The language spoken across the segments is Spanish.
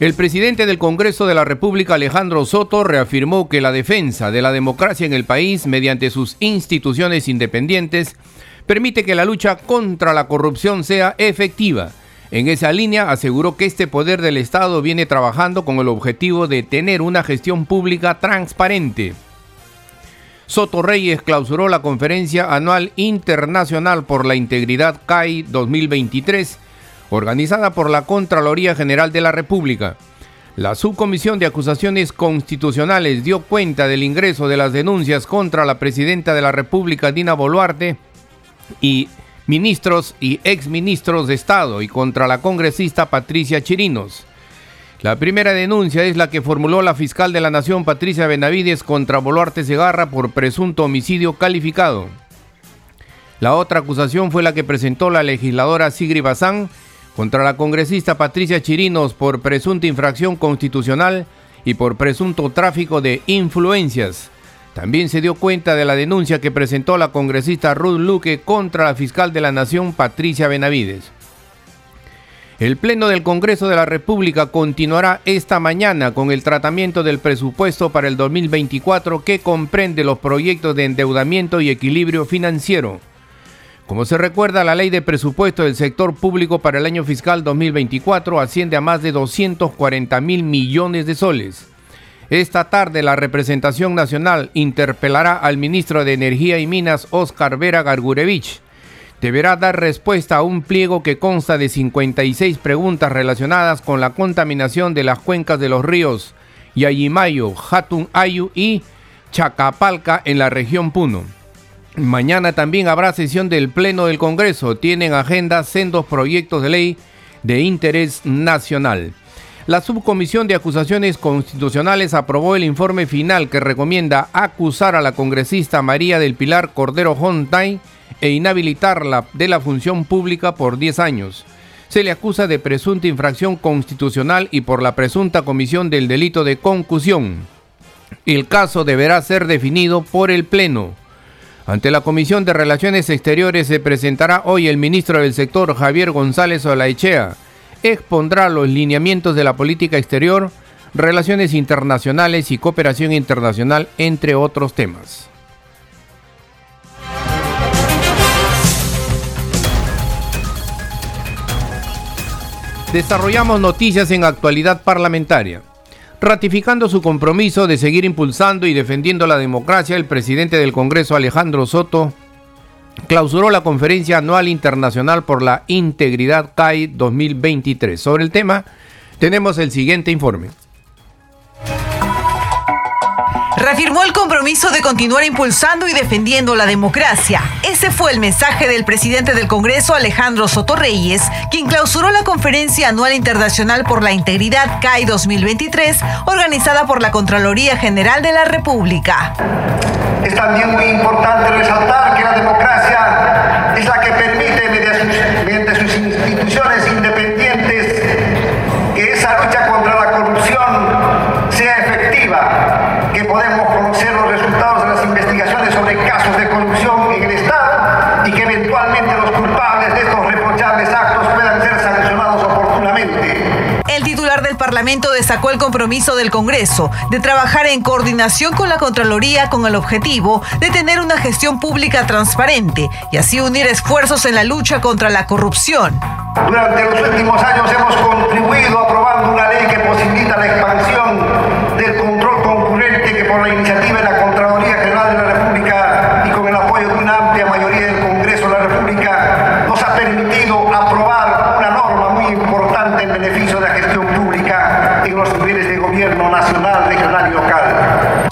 El presidente del Congreso de la República, Alejandro Soto, reafirmó que la defensa de la democracia en el país mediante sus instituciones independientes permite que la lucha contra la corrupción sea efectiva. En esa línea aseguró que este poder del Estado viene trabajando con el objetivo de tener una gestión pública transparente. Soto Reyes clausuró la conferencia anual internacional por la integridad CAI 2023 organizada por la Contraloría General de la República. La Subcomisión de Acusaciones Constitucionales dio cuenta del ingreso de las denuncias contra la Presidenta de la República, Dina Boluarte, y ministros y exministros de Estado y contra la congresista Patricia Chirinos. La primera denuncia es la que formuló la fiscal de la Nación, Patricia Benavides, contra Boluarte Segarra por presunto homicidio calificado. La otra acusación fue la que presentó la legisladora Sigri Bazán contra la congresista Patricia Chirinos por presunta infracción constitucional y por presunto tráfico de influencias. También se dio cuenta de la denuncia que presentó la congresista Ruth Luque contra la fiscal de la Nación Patricia Benavides. El Pleno del Congreso de la República continuará esta mañana con el tratamiento del presupuesto para el 2024 que comprende los proyectos de endeudamiento y equilibrio financiero. Como se recuerda, la ley de presupuesto del sector público para el año fiscal 2024 asciende a más de 240 mil millones de soles. Esta tarde la representación nacional interpelará al ministro de Energía y Minas, Oscar Vera Gargurevich. Deberá dar respuesta a un pliego que consta de 56 preguntas relacionadas con la contaminación de las cuencas de los ríos Yayimayo, Hatun Ayu y Chacapalca en la región Puno. Mañana también habrá sesión del Pleno del Congreso. Tienen agenda sendos proyectos de ley de interés nacional. La Subcomisión de Acusaciones Constitucionales aprobó el informe final que recomienda acusar a la congresista María del Pilar Cordero Hontay e inhabilitarla de la función pública por 10 años. Se le acusa de presunta infracción constitucional y por la presunta comisión del delito de concusión. El caso deberá ser definido por el Pleno. Ante la Comisión de Relaciones Exteriores se presentará hoy el ministro del sector Javier González Olaechea. Expondrá los lineamientos de la política exterior, relaciones internacionales y cooperación internacional, entre otros temas. Desarrollamos noticias en actualidad parlamentaria. Ratificando su compromiso de seguir impulsando y defendiendo la democracia, el presidente del Congreso, Alejandro Soto, clausuró la conferencia anual internacional por la integridad CAI 2023. Sobre el tema, tenemos el siguiente informe reafirmó el compromiso de continuar impulsando y defendiendo la democracia. Ese fue el mensaje del presidente del Congreso, Alejandro Soto Reyes, quien clausuró la Conferencia Anual Internacional por la Integridad CAI 2023, organizada por la Contraloría General de la República. Es también muy importante resaltar que la democracia es la que permite, mediante sus, instituciones independientes, que esa lucha contra la corrupción sea efectiva que podemos conocer los resultados de las investigaciones sobre casos de corrupción en el Estado y que eventualmente los culpables de estos reprochables actos puedan ser sancionados oportunamente. El titular del Parlamento destacó el compromiso del Congreso de trabajar en coordinación con la Contraloría con el objetivo de tener una gestión pública transparente y así unir esfuerzos en la lucha contra la corrupción. Durante los últimos años hemos contribuido aprobando una ley que posibilita la expansión del control concurrente que por la iniciativa de la Contraloría General de la República y con el apoyo de una amplia mayoría del Congreso de la República nos ha permitido aprobar una norma muy importante en beneficio de la gestión pública en los niveles de gobierno nacional, regional y local.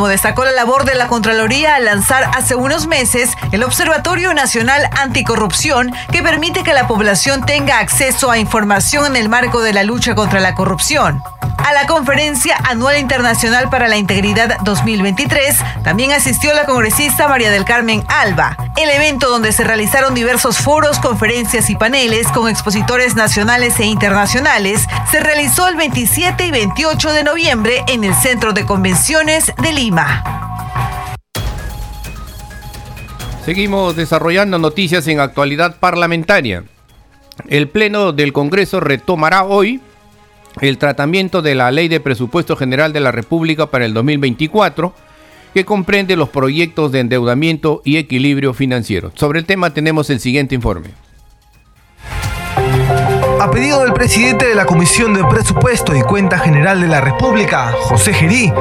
Asimismo, destacó la labor de la Contraloría al lanzar hace unos meses el Observatorio Nacional Anticorrupción, que permite que la población tenga acceso a información en el marco de la lucha contra la corrupción. A la conferencia anual internacional para la integridad 2023 también asistió la congresista María del Carmen Alba. El evento donde se realizaron diversos foros, conferencias y paneles con expositores nacionales e internacionales se realizó el 27 y 28 de noviembre en el Centro de Convenciones de Lima. Seguimos desarrollando noticias en actualidad parlamentaria. El Pleno del Congreso retomará hoy el tratamiento de la Ley de Presupuesto General de la República para el 2024, que comprende los proyectos de endeudamiento y equilibrio financiero. Sobre el tema tenemos el siguiente informe. A pedido del presidente de la Comisión de Presupuesto y Cuenta General de la República, José Gerí,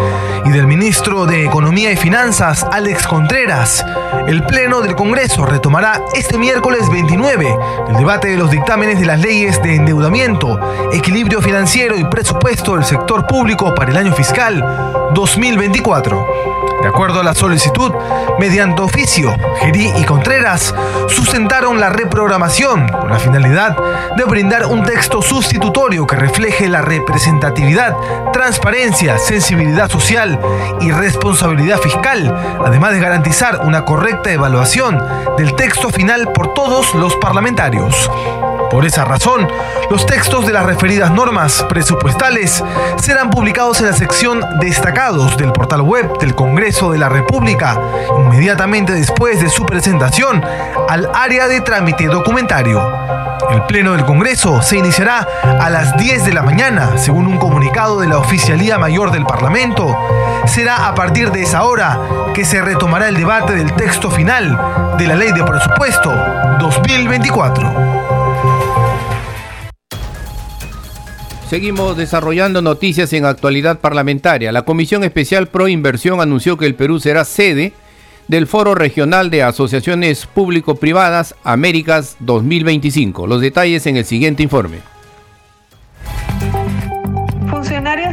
y del ministro de Economía y Finanzas, Alex Contreras, el Pleno del Congreso retomará este miércoles 29 el debate de los dictámenes de las leyes de endeudamiento, equilibrio financiero y presupuesto del sector público para el año fiscal 2024. De acuerdo a la solicitud, mediante oficio, Gerí y Contreras sustentaron la reprogramación con la finalidad de brindar un texto sustitutorio que refleje la representatividad, transparencia, sensibilidad social y responsabilidad fiscal, además de garantizar una correcta evaluación del texto final por todos los parlamentarios. Por esa razón, los textos de las referidas normas presupuestales serán publicados en la sección Destacados del portal web del Congreso de la República, inmediatamente después de su presentación al área de trámite documentario. El Pleno del Congreso se iniciará a las 10 de la mañana, según un comunicado de la Oficialía Mayor del Parlamento. Será a partir de esa hora que se retomará el debate del texto final de la Ley de Presupuesto 2024. Seguimos desarrollando noticias en actualidad parlamentaria. La Comisión Especial Pro Inversión anunció que el Perú será sede del Foro Regional de Asociaciones Público-Privadas Américas 2025. Los detalles en el siguiente informe.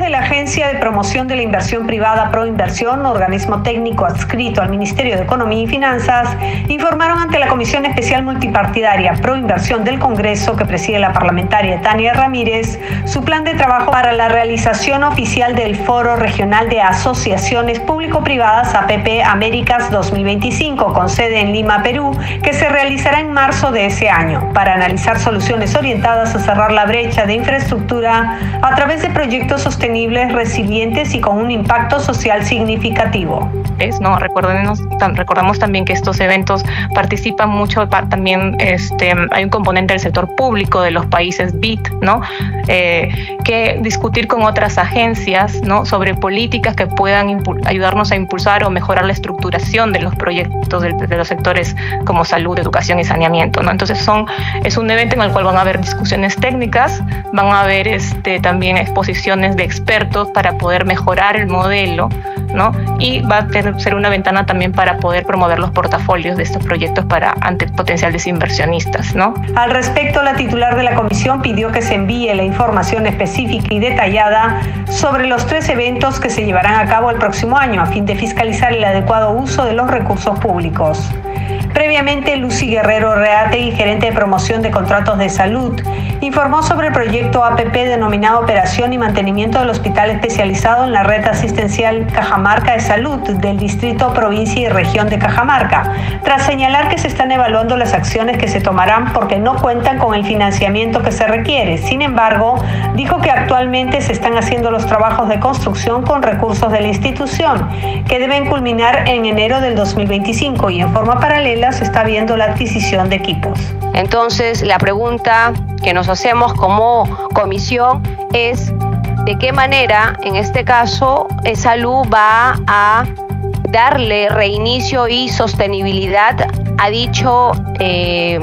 De la Agencia de Promoción de la Inversión Privada Proinversión, organismo técnico adscrito al Ministerio de Economía y Finanzas, informaron ante la Comisión Especial Multipartidaria Proinversión del Congreso que preside la parlamentaria Tania Ramírez su plan de trabajo para la realización oficial del Foro Regional de Asociaciones Público-Privadas APP Américas 2025 con sede en Lima, Perú, que se realizará en marzo de ese año. Para analizar soluciones orientadas a cerrar la brecha de infraestructura a través de proyectos proyectos sostenibles, resilientes y con un impacto social significativo. ¿no? Recordamos también que estos eventos participan mucho también, este, hay un componente del sector público de los países BIT, ¿no? Eh, que discutir con otras agencias ¿no? sobre políticas que puedan ayudarnos a impulsar o mejorar la estructuración de los proyectos de, de, los sectores como salud, educación y saneamiento. ¿no? Entonces son, es un evento en el cual van a haber discusiones técnicas, van a haber este, también exposiciones de expertos para poder mejorar el modelo, ¿no? Y va a ser una ventana también para poder promover los portafolios de estos proyectos para ante potenciales inversionistas, ¿no? Al respecto, la titular de la comisión pidió que se envíe la información específica y detallada sobre los tres eventos que se llevarán a cabo el próximo año a fin de fiscalizar el adecuado uso de los recursos públicos. Previamente, Lucy Guerrero Reate, gerente de promoción de contratos de salud, informó sobre el proyecto APP denominado Operación y Mantenimiento del Hospital Especializado en la Red Asistencial Cajamarca de Salud del Distrito, Provincia y Región de Cajamarca, tras señalar que se están evaluando las acciones que se tomarán porque no cuentan con el financiamiento que se requiere. Sin embargo, dijo que actualmente se están haciendo los trabajos de construcción con recursos de la institución, que deben culminar en enero del 2025 y en forma paralela se está viendo la adquisición de equipos. Entonces, la pregunta que nos hacemos como comisión es de qué manera, en este caso, Salud va a darle reinicio y sostenibilidad a dicho eh,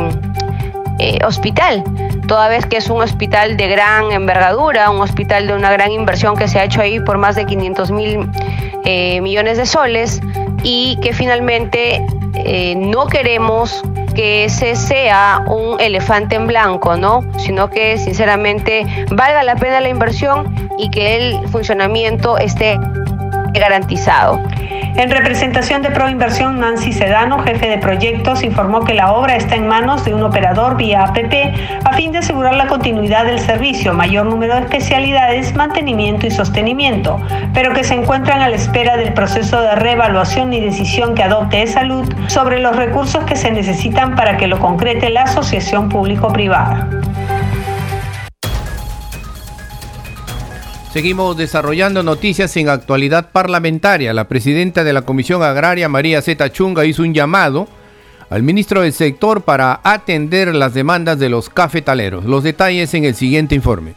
eh, hospital, toda vez que es un hospital de gran envergadura, un hospital de una gran inversión que se ha hecho ahí por más de 500 mil eh, millones de soles y que finalmente no queremos que ese sea un elefante en blanco, ¿no? Sino que sinceramente valga la pena la inversión y que el funcionamiento esté garantizado. En representación de Proinversión, Nancy Sedano, jefe de proyectos, informó que la obra está en manos de un operador vía APP a fin de asegurar la continuidad del servicio, mayor número de especialidades, mantenimiento y sostenimiento, pero que se encuentran a la espera del proceso de reevaluación y decisión que adopte salud sobre los recursos que se necesitan para que lo concrete la asociación público-privada. Seguimos desarrollando noticias en actualidad parlamentaria. La presidenta de la Comisión Agraria, María Zeta Chunga, hizo un llamado al ministro del sector para atender las demandas de los cafetaleros. Los detalles en el siguiente informe.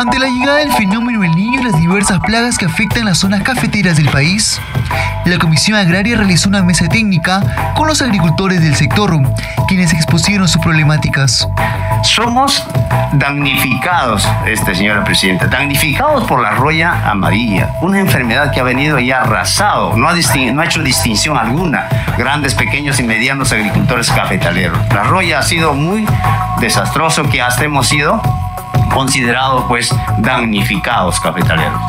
Ante la llegada del fenómeno El Niño y las diversas plagas que afectan las zonas cafeteras del país, la Comisión Agraria realizó una mesa técnica con los agricultores del sector, quienes expusieron sus problemáticas. Somos damnificados, este señora presidenta, damnificados por la roya amarilla, una enfermedad que ha venido y ha arrasado, no ha, no ha hecho distinción alguna, grandes, pequeños y medianos agricultores cafetaleros. La roya ha sido muy desastroso que hasta hemos sido considerados pues damnificados cafetaleros.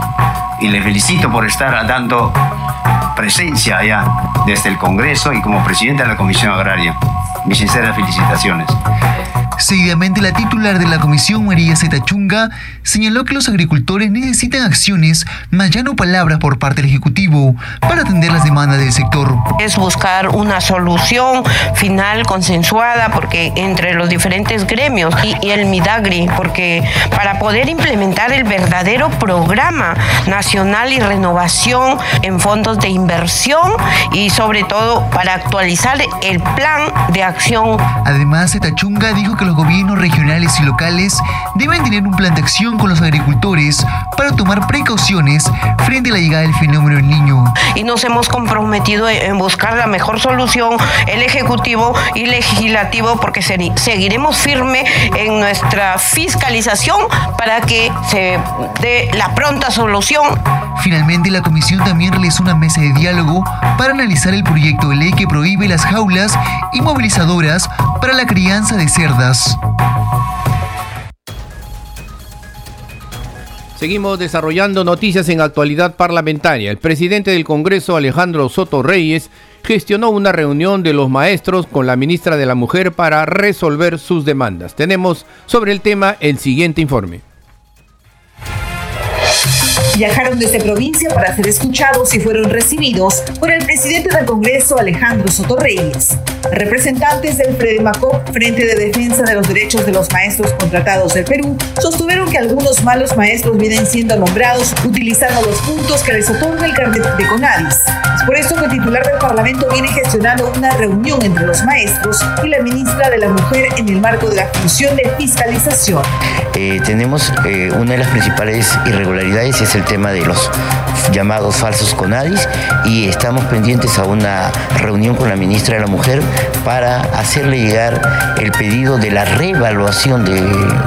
Y le felicito por estar dando presencia allá desde el Congreso y como presidente de la Comisión Agraria. Mis sinceras felicitaciones. Seguidamente, la titular de la comisión, María Zeta Chunga, señaló que los agricultores necesitan acciones, más ya no palabras por parte del Ejecutivo, para atender las demandas del sector. Es buscar una solución final consensuada porque entre los diferentes gremios y, y el Midagri, porque para poder implementar el verdadero programa nacional y renovación en fondos de inversión y sobre todo para actualizar el plan de acción. Además, Zeta Chunga dijo que los gobiernos regionales y locales deben tener un plan de acción con los agricultores para tomar precauciones frente a la llegada del fenómeno del niño. Y nos hemos comprometido en buscar la mejor solución, el Ejecutivo y Legislativo, porque seguiremos firme en nuestra fiscalización para que se dé la pronta solución. Finalmente, la comisión también realizó una mesa de diálogo para analizar el proyecto de ley que prohíbe las jaulas inmovilizadoras para la crianza de cerdas. Seguimos desarrollando noticias en actualidad parlamentaria. El presidente del Congreso, Alejandro Soto Reyes, gestionó una reunión de los maestros con la ministra de la Mujer para resolver sus demandas. Tenemos sobre el tema el siguiente informe. Viajaron desde provincia para ser escuchados y fueron recibidos por el presidente del Congreso, Alejandro Soto Reyes. Representantes del FREDEMACOP, Frente de Defensa de los Derechos de los Maestros Contratados del Perú, sostuvieron que algunos malos maestros vienen siendo nombrados utilizando los puntos que les otorga el carnet de CONADIS. Por esto que el titular del Parlamento viene gestionando una reunión entre los maestros y la ministra de la Mujer en el marco de la función de fiscalización. Eh, tenemos eh, una de las principales irregularidades es el tema de los llamados falsos CONADIS y estamos pendientes a una reunión con la ministra de la Mujer para hacerle llegar el pedido de la reevaluación de,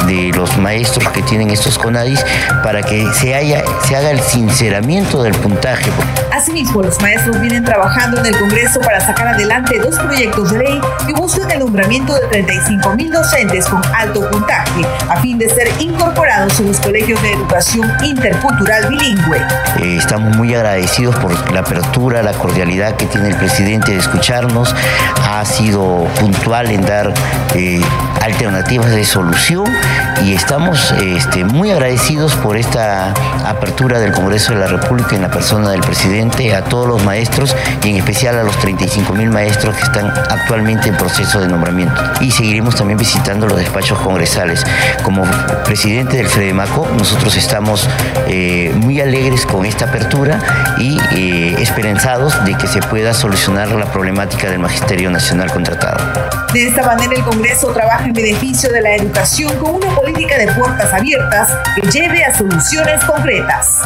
de los maestros que tienen estos CONADIS para que se, haya, se haga el sinceramiento del puntaje. Asimismo, los maestros vienen trabajando en el Congreso para sacar adelante dos proyectos de ley que buscan el nombramiento de 35 mil docentes con alto puntaje a fin de ser incorporados en los colegios de educación intercultural bilingüe. Eh, estamos muy agradecidos por la apertura, la cordialidad que tiene el presidente de escucharnos. Ha sido puntual en dar eh, alternativas de solución y estamos este, muy agradecidos por esta apertura del Congreso de la República en la persona del presidente, a todos los maestros y en especial a los 35 mil maestros que están actualmente en proceso de nombramiento. Y seguiremos también visitando los despachos congresales. Como presidente del FREDEMACO, nosotros estamos eh, muy alegres con esta apertura y eh, esperanzados de que se pueda solucionar la problemática del Magisterio Nacional contratado. De esta manera el Congreso trabaja en beneficio de la educación con una política de puertas abiertas que lleve a soluciones concretas.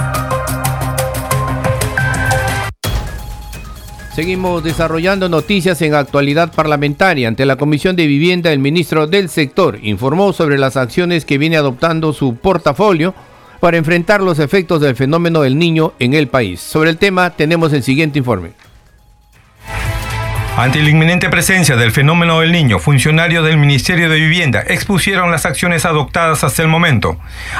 Seguimos desarrollando noticias en actualidad parlamentaria. Ante la Comisión de Vivienda, el ministro del sector informó sobre las acciones que viene adoptando su portafolio para enfrentar los efectos del fenómeno del niño en el país. Sobre el tema tenemos el siguiente informe. Ante la inminente presencia del fenómeno del niño, funcionarios del Ministerio de Vivienda expusieron las acciones adoptadas hasta el momento.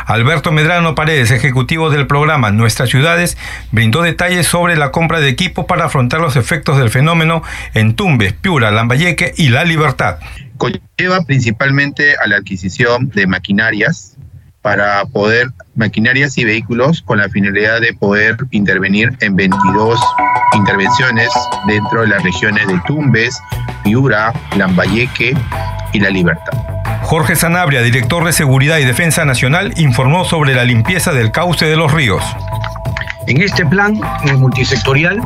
Alberto Medrano Paredes, ejecutivo del programa Nuestras Ciudades, brindó detalles sobre la compra de equipos para afrontar los efectos del fenómeno en Tumbes, Piura, Lambayeque y La Libertad. Conlleva principalmente a la adquisición de maquinarias para poder, maquinarias y vehículos con la finalidad de poder intervenir en 22 intervenciones dentro de las regiones de Tumbes, Piura, Lambayeque y La Libertad. Jorge Sanabria, director de Seguridad y Defensa Nacional, informó sobre la limpieza del cauce de los ríos. En este plan eh, multisectorial,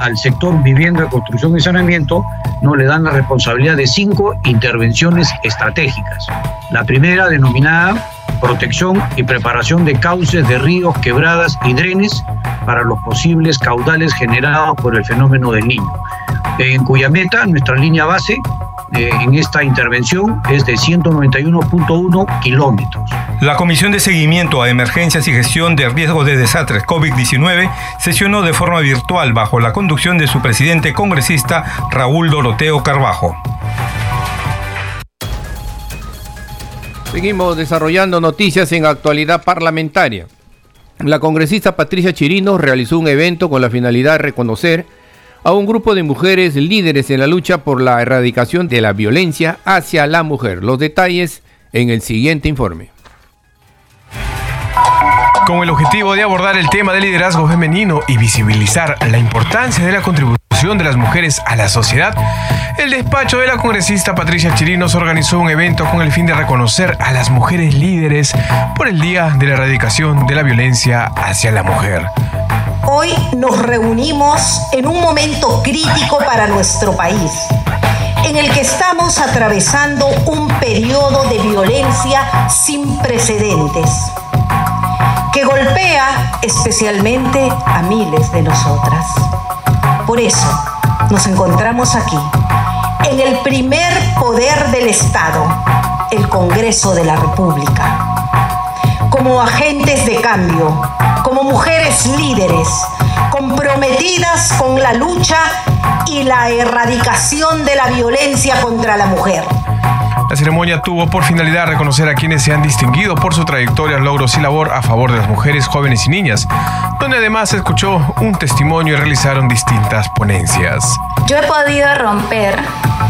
al sector vivienda, construcción y saneamiento, no le dan la responsabilidad de cinco intervenciones estratégicas. La primera, denominada protección y preparación de cauces de ríos, quebradas y drenes para los posibles caudales generados por el fenómeno del niño, en cuya meta, nuestra línea base, eh, en esta intervención es de 191.1 kilómetros. La Comisión de Seguimiento a Emergencias y Gestión de Riesgos de Desastres COVID-19 sesionó de forma virtual bajo la conducción de su presidente congresista Raúl Doroteo Carbajo. Seguimos desarrollando noticias en actualidad parlamentaria. La congresista Patricia Chirino realizó un evento con la finalidad de reconocer a un grupo de mujeres líderes en la lucha por la erradicación de la violencia hacia la mujer. Los detalles en el siguiente informe. Con el objetivo de abordar el tema del liderazgo femenino y visibilizar la importancia de la contribución de las mujeres a la sociedad, el despacho de la congresista Patricia Chirinos organizó un evento con el fin de reconocer a las mujeres líderes por el Día de la Erradicación de la Violencia hacia la Mujer. Hoy nos reunimos en un momento crítico para nuestro país, en el que estamos atravesando un periodo de violencia sin precedentes, que golpea especialmente a miles de nosotras. Por eso nos encontramos aquí, en el primer poder del Estado, el Congreso de la República, como agentes de cambio, como mujeres líderes, comprometidas con la lucha y la erradicación de la violencia contra la mujer. La ceremonia tuvo por finalidad reconocer a quienes se han distinguido por su trayectoria, logros y labor a favor de las mujeres, jóvenes y niñas, donde además se escuchó un testimonio y realizaron distintas ponencias. Yo he podido romper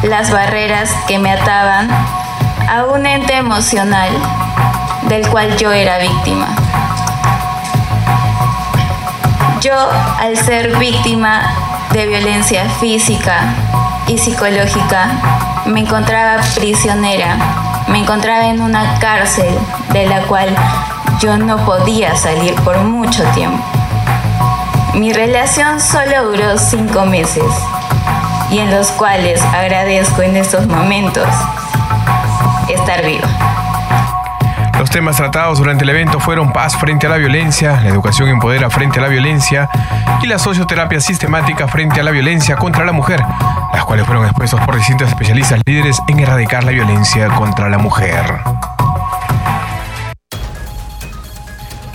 las barreras que me ataban a un ente emocional del cual yo era víctima. Yo, al ser víctima de violencia física y psicológica, me encontraba prisionera, me encontraba en una cárcel de la cual yo no podía salir por mucho tiempo. Mi relación solo duró cinco meses y en los cuales agradezco en estos momentos estar viva. Temas tratados durante el evento fueron paz frente a la violencia, la educación empodera frente a la violencia y la socioterapia sistemática frente a la violencia contra la mujer, las cuales fueron expuestos por distintos especialistas líderes en erradicar la violencia contra la mujer.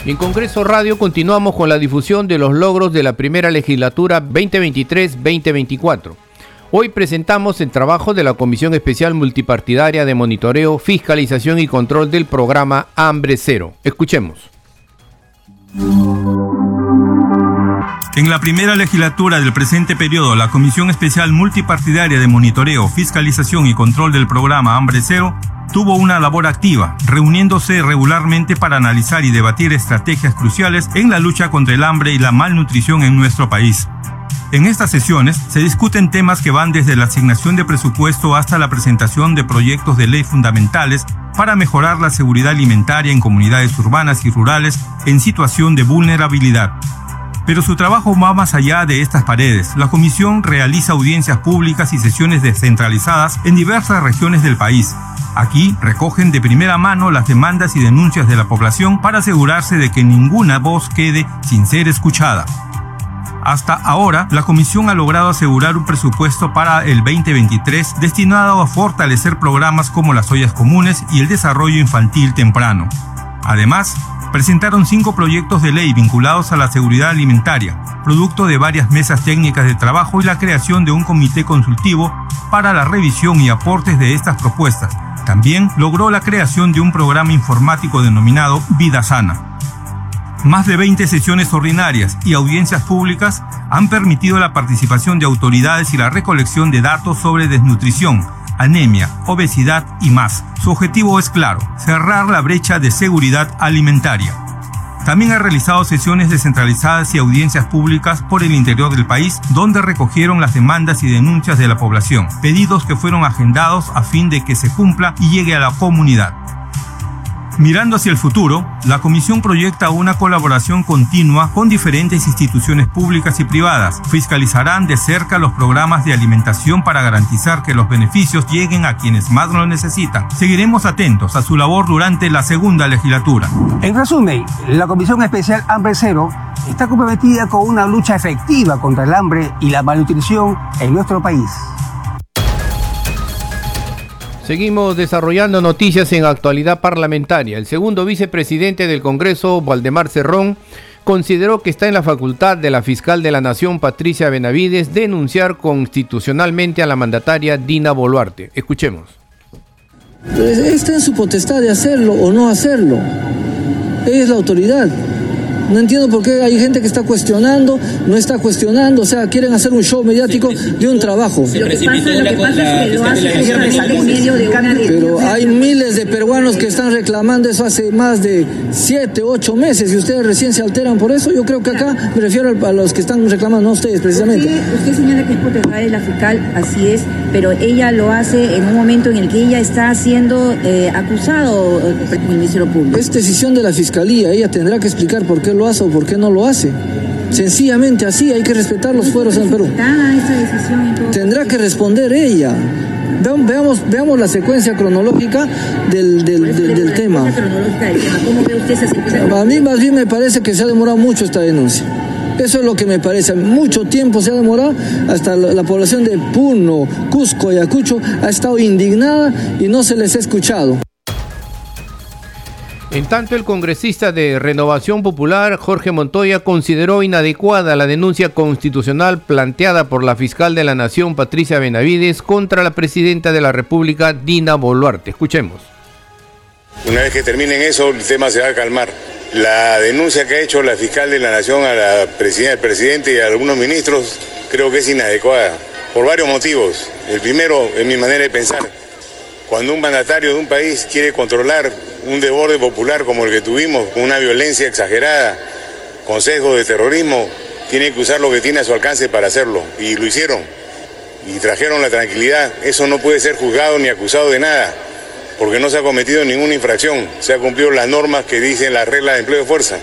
En Congreso Radio continuamos con la difusión de los logros de la primera legislatura 2023-2024. Hoy presentamos el trabajo de la Comisión Especial Multipartidaria de Monitoreo, Fiscalización y Control del programa Hambre Cero. Escuchemos. En la primera legislatura del presente periodo, la Comisión Especial Multipartidaria de Monitoreo, Fiscalización y Control del programa Hambre Cero tuvo una labor activa, reuniéndose regularmente para analizar y debatir estrategias cruciales en la lucha contra el hambre y la malnutrición en nuestro país. En estas sesiones se discuten temas que van desde la asignación de presupuesto hasta la presentación de proyectos de ley fundamentales para mejorar la seguridad alimentaria en comunidades urbanas y rurales en situación de vulnerabilidad. Pero su trabajo va más allá de estas paredes. La comisión realiza audiencias públicas y sesiones descentralizadas en diversas regiones del país. Aquí recogen de primera mano las demandas y denuncias de la población para asegurarse de que ninguna voz quede sin ser escuchada. Hasta ahora, la Comisión ha logrado asegurar un presupuesto para el 2023 destinado a fortalecer programas como las ollas comunes y el desarrollo infantil temprano. Además, presentaron cinco proyectos de ley vinculados a la seguridad alimentaria, producto de varias mesas técnicas de trabajo y la creación de un comité consultivo para la revisión y aportes de estas propuestas. También logró la creación de un programa informático denominado Vida Sana. Más de 20 sesiones ordinarias y audiencias públicas han permitido la participación de autoridades y la recolección de datos sobre desnutrición, anemia, obesidad y más. Su objetivo es claro, cerrar la brecha de seguridad alimentaria. También ha realizado sesiones descentralizadas y audiencias públicas por el interior del país, donde recogieron las demandas y denuncias de la población, pedidos que fueron agendados a fin de que se cumpla y llegue a la comunidad. Mirando hacia el futuro, la Comisión proyecta una colaboración continua con diferentes instituciones públicas y privadas. Fiscalizarán de cerca los programas de alimentación para garantizar que los beneficios lleguen a quienes más lo necesitan. Seguiremos atentos a su labor durante la segunda legislatura. En resumen, la Comisión Especial Hambre Cero está comprometida con una lucha efectiva contra el hambre y la malnutrición en nuestro país. Seguimos desarrollando noticias en actualidad parlamentaria. El segundo vicepresidente del Congreso, Valdemar Cerrón, consideró que está en la facultad de la fiscal de la Nación, Patricia Benavides, denunciar constitucionalmente a la mandataria Dina Boluarte. Escuchemos. Está en su potestad de hacerlo o no hacerlo. Es la autoridad. No entiendo por qué hay gente que está cuestionando, no está cuestionando, o sea, quieren hacer un show mediático de un trabajo. Pero hay miles de peruanos que están reclamando eso hace más de siete, ocho meses y ustedes recién se alteran por eso. Yo creo que acá me refiero a los que están reclamando, no a ustedes precisamente. Usted, señala que es potestad de la fiscal, así es, pero ella lo hace en un momento en el que ella está siendo eh, acusado por el Ministerio Público. Es decisión de la fiscalía, ella tendrá que explicar por qué lo hace o por qué no lo hace. Sencillamente así, hay que respetar los fueros en Perú. Tendrá que responder ella. Veamos, veamos la secuencia cronológica del, del, tema. A mí más bien me parece que se ha demorado mucho esta denuncia. Eso es lo que me parece. Mucho tiempo se ha demorado. Hasta la, la, población de Puno, Cusco, Ayacucho ha estado indignada y no se les ha escuchado. En tanto, el congresista de Renovación Popular, Jorge Montoya, consideró inadecuada la denuncia constitucional planteada por la fiscal de la Nación, Patricia Benavides, contra la presidenta de la República, Dina Boluarte. Escuchemos. Una vez que terminen eso, el tema se va a calmar. La denuncia que ha hecho la fiscal de la Nación a la presidenta, al presidente y a algunos ministros creo que es inadecuada, por varios motivos. El primero, es mi manera de pensar, cuando un mandatario de un país quiere controlar un desborde popular como el que tuvimos, con una violencia exagerada, consejos de terrorismo, tiene que usar lo que tiene a su alcance para hacerlo. Y lo hicieron. Y trajeron la tranquilidad. Eso no puede ser juzgado ni acusado de nada, porque no se ha cometido ninguna infracción. Se ha cumplido las normas que dicen las reglas de empleo de fuerza.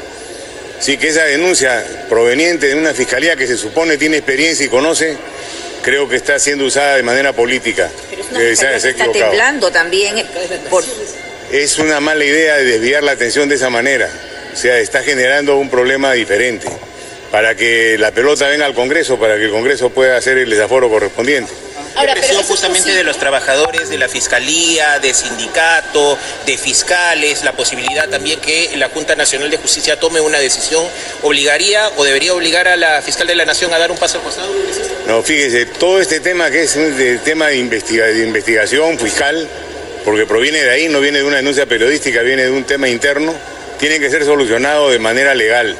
Así que esa denuncia proveniente de una fiscalía que se supone tiene experiencia y conoce, creo que está siendo usada de manera política. Pero es una que está temblando también por es una mala idea desviar la atención de esa manera. O sea, está generando un problema diferente para que la pelota venga al Congreso, para que el Congreso pueda hacer el desaforo correspondiente. Ahora, presión justamente de los trabajadores, de la Fiscalía, de sindicato, de fiscales, la posibilidad también que la Junta Nacional de Justicia tome una decisión, ¿obligaría o debería obligar a la fiscal de la Nación a dar un paso al costado? No, fíjese, todo este tema que es un tema de, de investigación fiscal, porque proviene de ahí, no viene de una denuncia periodística, viene de un tema interno, tiene que ser solucionado de manera legal.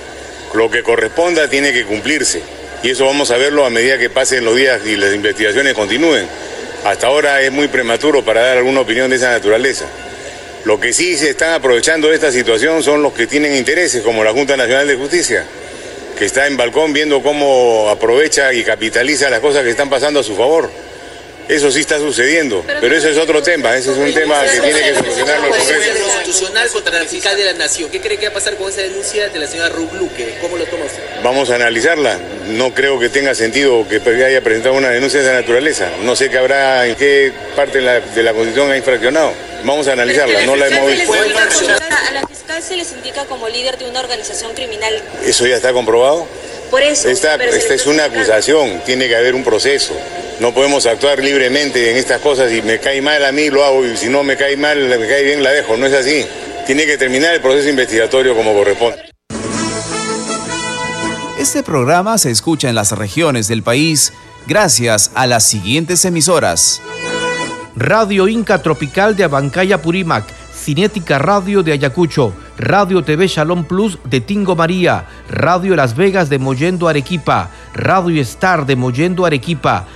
Lo que corresponda tiene que cumplirse. Y eso vamos a verlo a medida que pasen los días y las investigaciones continúen. Hasta ahora es muy prematuro para dar alguna opinión de esa naturaleza. Lo que sí se están aprovechando de esta situación son los que tienen intereses, como la Junta Nacional de Justicia, que está en balcón viendo cómo aprovecha y capitaliza las cosas que están pasando a su favor. Eso sí está sucediendo, pero, eso es otro tema, ese es un tema que tiene que solucionar el Congreso. constitucional contra la fiscal de la Nación. ¿Qué cree que va a pasar con esa denuncia de la señora Rubluque? ¿Cómo lo toma usted? Vamos a analizarla. No creo que tenga sentido que haya presentado una denuncia de esa naturaleza. No sé qué habrá, en qué parte de la, de la Constitución ha infraccionado. Vamos a analizarla, no la hemos visto. A la fiscal se les indica como líder de una organización criminal. ¿Eso ya está comprobado? Por eso. Esta, esta es una acusación, tiene que haber un proceso. No podemos actuar libremente en estas cosas. Si me cae mal a mí, lo hago. Y si no me cae mal, me cae bien, la dejo. No es así. tiene que terminar el proceso investigatorio como corresponde. Este programa se escucha en las regiones del país gracias a las siguientes emisoras. Radio Inca Tropical de Abancaya Purímac, Cinética Radio de Ayacucho, Radio TV Shalom Plus de Tingo María, Radio Las Vegas de Mollendo Arequipa, Radio Star de Mollendo Arequipa,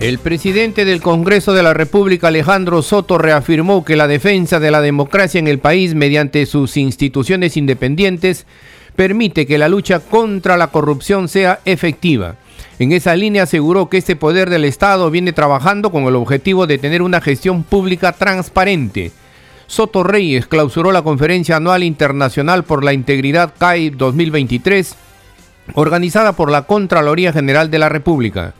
El presidente del Congreso de la República, Alejandro Soto, reafirmó que la defensa de la democracia en el país mediante sus instituciones independientes permite que la lucha contra la corrupción sea efectiva. En esa línea aseguró que este poder del Estado viene trabajando con el objetivo de tener una gestión pública transparente. Soto Reyes clausuró la Conferencia Anual Internacional por la Integridad CAI 2023, organizada por la Contraloría General de la República.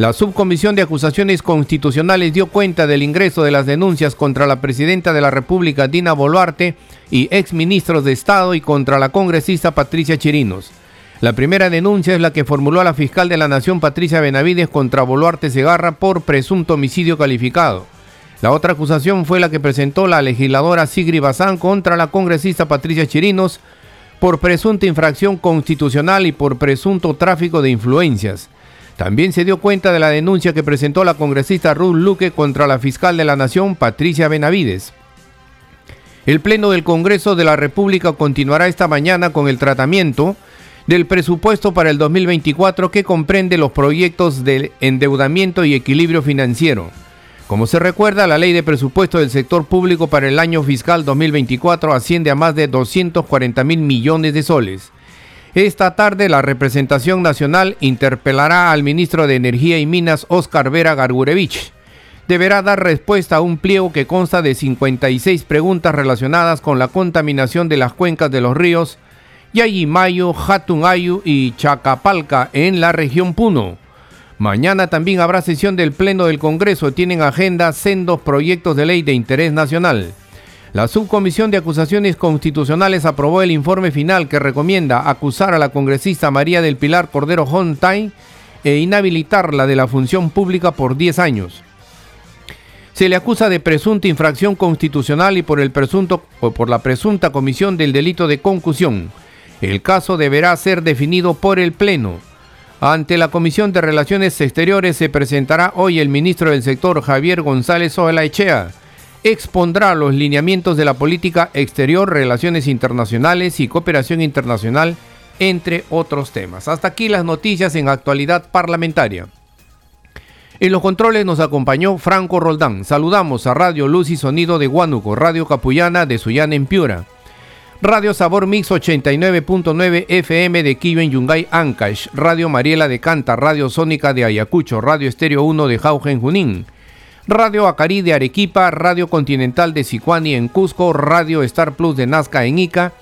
La Subcomisión de Acusaciones Constitucionales dio cuenta del ingreso de las denuncias contra la presidenta de la República, Dina Boluarte, y exministros de Estado y contra la congresista Patricia Chirinos. La primera denuncia es la que formuló la fiscal de la Nación, Patricia Benavides, contra Boluarte Segarra por presunto homicidio calificado. La otra acusación fue la que presentó la legisladora Sigri Bazán contra la congresista Patricia Chirinos por presunta infracción constitucional y por presunto tráfico de influencias. También se dio cuenta de la denuncia que presentó la congresista Ruth Luque contra la fiscal de la Nación, Patricia Benavides. El Pleno del Congreso de la República continuará esta mañana con el tratamiento del presupuesto para el 2024 que comprende los proyectos de endeudamiento y equilibrio financiero. Como se recuerda, la ley de presupuesto del sector público para el año fiscal 2024 asciende a más de 240 mil millones de soles. Esta tarde la representación nacional interpelará al ministro de Energía y Minas, Oscar Vera Gargurevich. Deberá dar respuesta a un pliego que consta de 56 preguntas relacionadas con la contaminación de las cuencas de los ríos Yayimayo, Hatungayu y Chacapalca en la región Puno. Mañana también habrá sesión del Pleno del Congreso. Tienen agenda sendos proyectos de ley de interés nacional. La Subcomisión de Acusaciones Constitucionales aprobó el informe final que recomienda acusar a la congresista María del Pilar Cordero Hontay e inhabilitarla de la función pública por 10 años. Se le acusa de presunta infracción constitucional y por, el presunto, o por la presunta comisión del delito de concusión. El caso deberá ser definido por el Pleno. Ante la Comisión de Relaciones Exteriores se presentará hoy el ministro del sector Javier González Echea expondrá los lineamientos de la política exterior, relaciones internacionales y cooperación internacional, entre otros temas. Hasta aquí las noticias en actualidad parlamentaria. En los controles nos acompañó Franco Roldán. Saludamos a Radio Luz y Sonido de Huánuco, Radio Capullana de Suyana en Piura, Radio Sabor Mix 89.9 FM de Quillo en Yungay, Ancash, Radio Mariela de Canta, Radio Sónica de Ayacucho, Radio Estéreo 1 de Jauja Junín, Radio Acari de Arequipa, Radio Continental de Sicuani en Cusco, Radio Star Plus de Nazca en Ica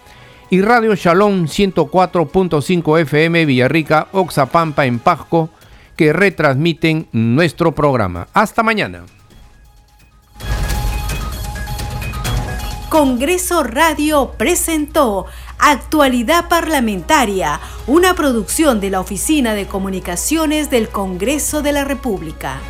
y Radio Shalom 104.5 FM Villarrica, Oxapampa en Pasco, que retransmiten nuestro programa. Hasta mañana. Congreso Radio presentó Actualidad Parlamentaria, una producción de la Oficina de Comunicaciones del Congreso de la República.